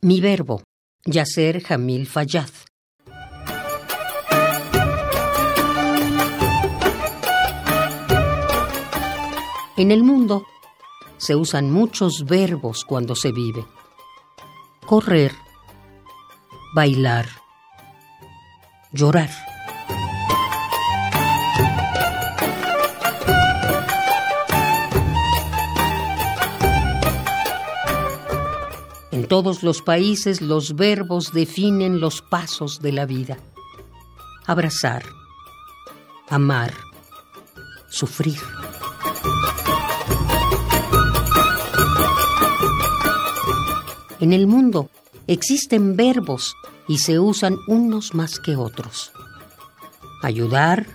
Mi verbo, Yasser Jamil Fayad. En el mundo se usan muchos verbos cuando se vive. Correr, bailar, llorar. Todos los países los verbos definen los pasos de la vida. Abrazar, amar, sufrir. En el mundo existen verbos y se usan unos más que otros. Ayudar,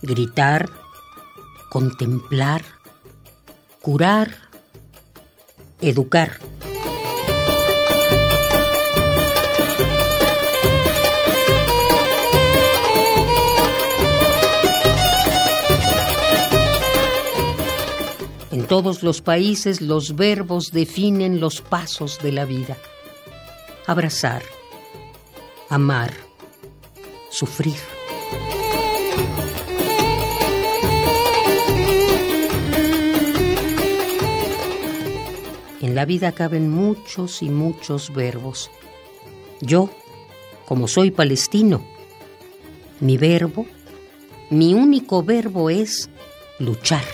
gritar, contemplar, curar, educar. En todos los países los verbos definen los pasos de la vida. Abrazar, amar, sufrir. En la vida caben muchos y muchos verbos. Yo, como soy palestino, mi verbo, mi único verbo es luchar.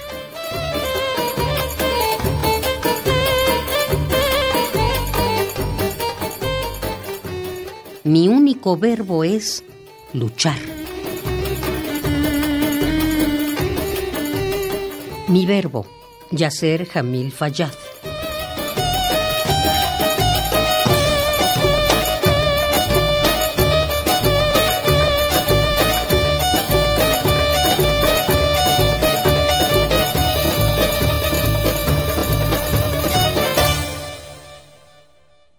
Mi único verbo es luchar. Mi verbo, Yasser Jamil Fayad.